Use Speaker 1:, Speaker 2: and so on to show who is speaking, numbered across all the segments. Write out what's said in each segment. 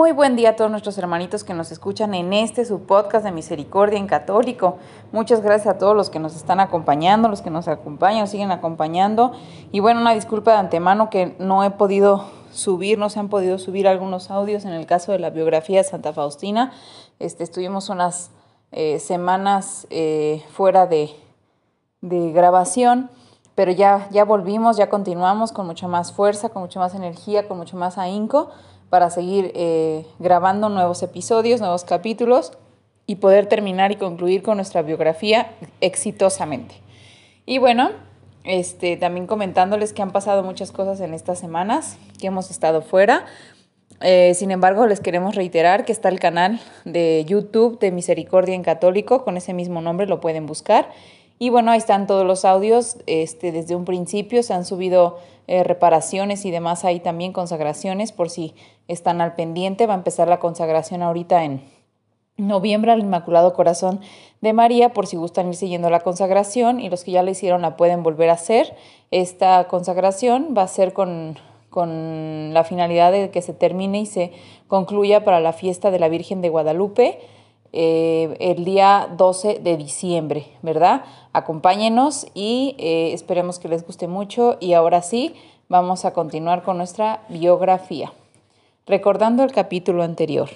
Speaker 1: Muy buen día a todos nuestros hermanitos que nos escuchan en este su podcast de Misericordia en Católico. Muchas gracias a todos los que nos están acompañando, los que nos acompañan, siguen acompañando. Y bueno, una disculpa de antemano que no he podido subir, no se han podido subir algunos audios en el caso de la biografía de Santa Faustina. Este, estuvimos unas eh, semanas eh, fuera de, de grabación pero ya, ya volvimos, ya continuamos con mucha más fuerza, con mucha más energía, con mucho más ahínco para seguir eh, grabando nuevos episodios, nuevos capítulos y poder terminar y concluir con nuestra biografía exitosamente. Y bueno, este, también comentándoles que han pasado muchas cosas en estas semanas, que hemos estado fuera. Eh, sin embargo, les queremos reiterar que está el canal de YouTube de Misericordia en Católico, con ese mismo nombre lo pueden buscar y bueno, ahí están todos los audios. Este, desde un principio se han subido eh, reparaciones y demás ahí también, consagraciones, por si están al pendiente. Va a empezar la consagración ahorita en noviembre al Inmaculado Corazón de María, por si gustan ir siguiendo la consagración. Y los que ya la hicieron la pueden volver a hacer. Esta consagración va a ser con, con la finalidad de que se termine y se concluya para la fiesta de la Virgen de Guadalupe eh, el día 12 de diciembre, ¿verdad? Acompáñenos y eh, esperemos que les guste mucho. Y ahora sí, vamos a continuar con nuestra biografía. Recordando el capítulo anterior.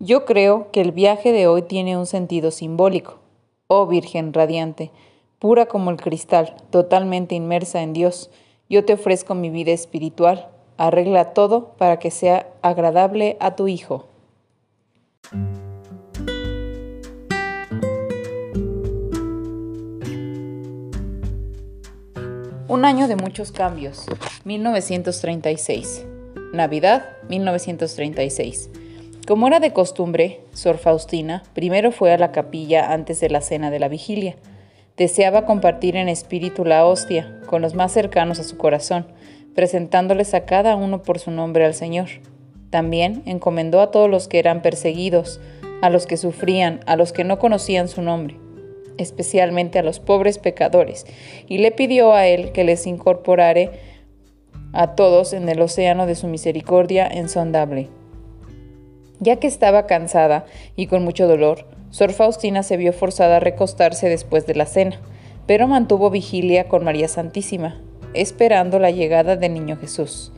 Speaker 1: Yo creo que el viaje de hoy tiene un sentido simbólico. Oh Virgen radiante, pura como el cristal, totalmente inmersa en Dios, yo te ofrezco mi vida espiritual. Arregla todo para que sea agradable a tu Hijo. Un año de muchos cambios, 1936. Navidad, 1936. Como era de costumbre, Sor Faustina primero fue a la capilla antes de la cena de la vigilia. Deseaba compartir en espíritu la hostia con los más cercanos a su corazón, presentándoles a cada uno por su nombre al Señor. También encomendó a todos los que eran perseguidos, a los que sufrían, a los que no conocían su nombre especialmente a los pobres pecadores, y le pidió a él que les incorporare a todos en el océano de su misericordia ensondable. Ya que estaba cansada y con mucho dolor, Sor Faustina se vio forzada a recostarse después de la cena, pero mantuvo vigilia con María Santísima, esperando la llegada del Niño Jesús.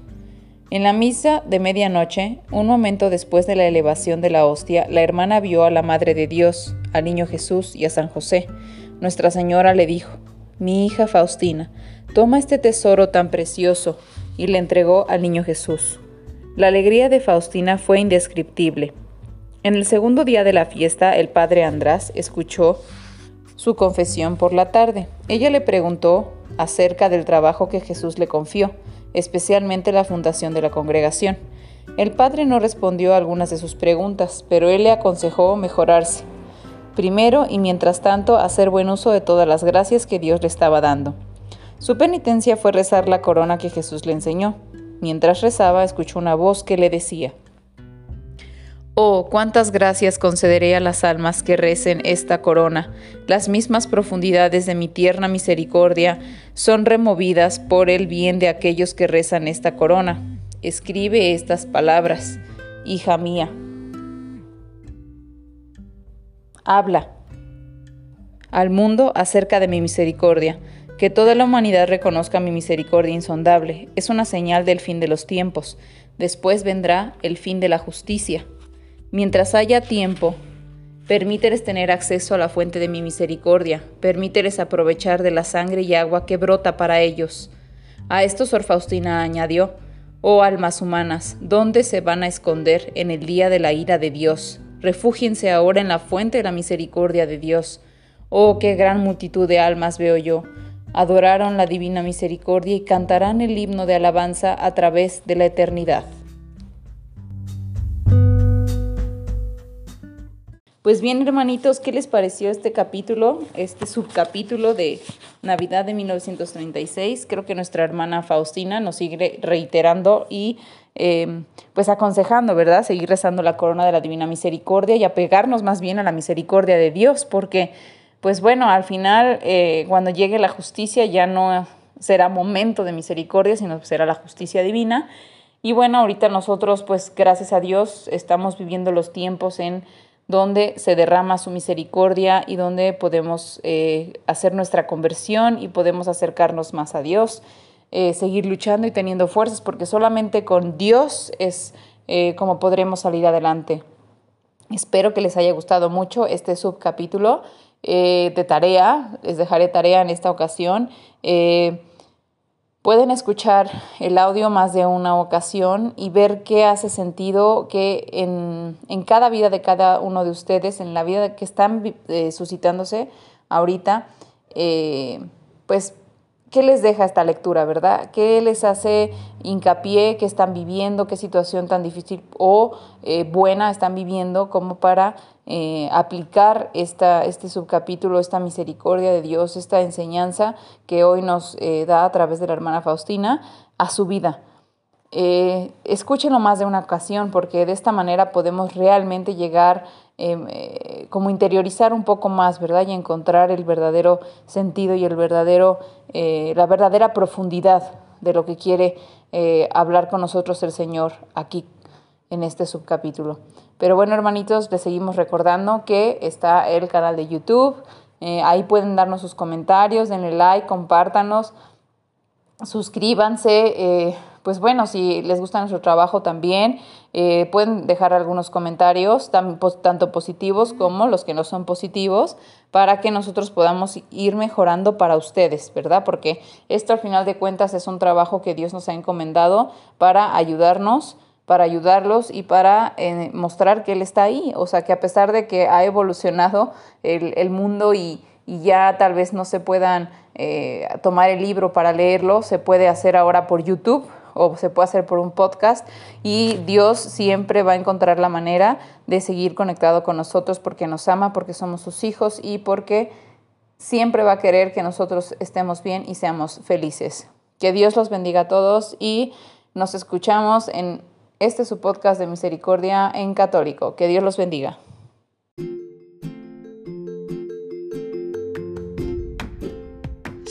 Speaker 1: En la misa de medianoche, un momento después de la elevación de la hostia, la hermana vio a la Madre de Dios, al Niño Jesús y a San José. Nuestra Señora le dijo, Mi hija Faustina, toma este tesoro tan precioso, y le entregó al Niño Jesús. La alegría de Faustina fue indescriptible. En el segundo día de la fiesta, el padre András escuchó su confesión por la tarde. Ella le preguntó acerca del trabajo que Jesús le confió especialmente la fundación de la congregación. El padre no respondió a algunas de sus preguntas, pero él le aconsejó mejorarse. Primero y mientras tanto, hacer buen uso de todas las gracias que Dios le estaba dando. Su penitencia fue rezar la corona que Jesús le enseñó. Mientras rezaba, escuchó una voz que le decía, Oh, cuántas gracias concederé a las almas que recen esta corona. Las mismas profundidades de mi tierna misericordia son removidas por el bien de aquellos que rezan esta corona. Escribe estas palabras, hija mía. Habla al mundo acerca de mi misericordia. Que toda la humanidad reconozca mi misericordia insondable. Es una señal del fin de los tiempos. Después vendrá el fin de la justicia. Mientras haya tiempo, permíteles tener acceso a la fuente de mi misericordia, permíteles aprovechar de la sangre y agua que brota para ellos. A esto Sor Faustina añadió, Oh almas humanas, ¿dónde se van a esconder en el día de la ira de Dios? refúgiense ahora en la fuente de la misericordia de Dios. Oh, qué gran multitud de almas veo yo. Adoraron la divina misericordia y cantarán el himno de alabanza a través de la eternidad. Pues bien, hermanitos, ¿qué les pareció este capítulo, este subcapítulo de Navidad de 1936? Creo que nuestra hermana Faustina nos sigue reiterando y eh, pues aconsejando, ¿verdad? Seguir rezando la corona de la Divina Misericordia y apegarnos más bien a la misericordia de Dios, porque, pues bueno, al final, eh, cuando llegue la justicia ya no será momento de misericordia, sino será la justicia divina. Y bueno, ahorita nosotros, pues gracias a Dios, estamos viviendo los tiempos en donde se derrama su misericordia y donde podemos eh, hacer nuestra conversión y podemos acercarnos más a Dios, eh, seguir luchando y teniendo fuerzas, porque solamente con Dios es eh, como podremos salir adelante. Espero que les haya gustado mucho este subcapítulo de tarea, les dejaré tarea en esta ocasión. Pueden escuchar el audio más de una ocasión y ver qué hace sentido que en, cada vida de cada uno de ustedes, en la vida que están eh, suscitándose ahorita, eh, pues ¿Qué les deja esta lectura, verdad? ¿Qué les hace hincapié que están viviendo, qué situación tan difícil o eh, buena están viviendo como para eh, aplicar esta, este subcapítulo, esta misericordia de Dios, esta enseñanza que hoy nos eh, da a través de la hermana Faustina a su vida? escúchenlo más de una ocasión porque de esta manera podemos realmente llegar eh, como interiorizar un poco más, ¿verdad? Y encontrar el verdadero sentido y el verdadero, eh, la verdadera profundidad de lo que quiere eh, hablar con nosotros el Señor aquí en este subcapítulo. Pero bueno, hermanitos, les seguimos recordando que está el canal de YouTube. ahí pueden darnos sus comentarios, denle like, compártanos, suscríbanse pues bueno, si les gusta nuestro trabajo también, eh, pueden dejar algunos comentarios, tanto positivos como los que no son positivos, para que nosotros podamos ir mejorando para ustedes, ¿verdad? Porque esto al final de cuentas es un trabajo que Dios nos ha encomendado para ayudarnos para ayudarlos y para eh, mostrar que Él está ahí. O sea, que a pesar de que ha evolucionado el, mundo y, y, ya tal vez no se puedan eh, tomar el libro para leerlo, se puede hacer ahora por YouTube o se puede hacer por un podcast y Dios siempre va a encontrar la manera de seguir conectado con nosotros porque nos ama, porque somos sus hijos y porque siempre va a querer que nosotros estemos bien y seamos felices. Que Dios los bendiga a todos y nos escuchamos en este su podcast de misericordia en católico. Que Dios los bendiga.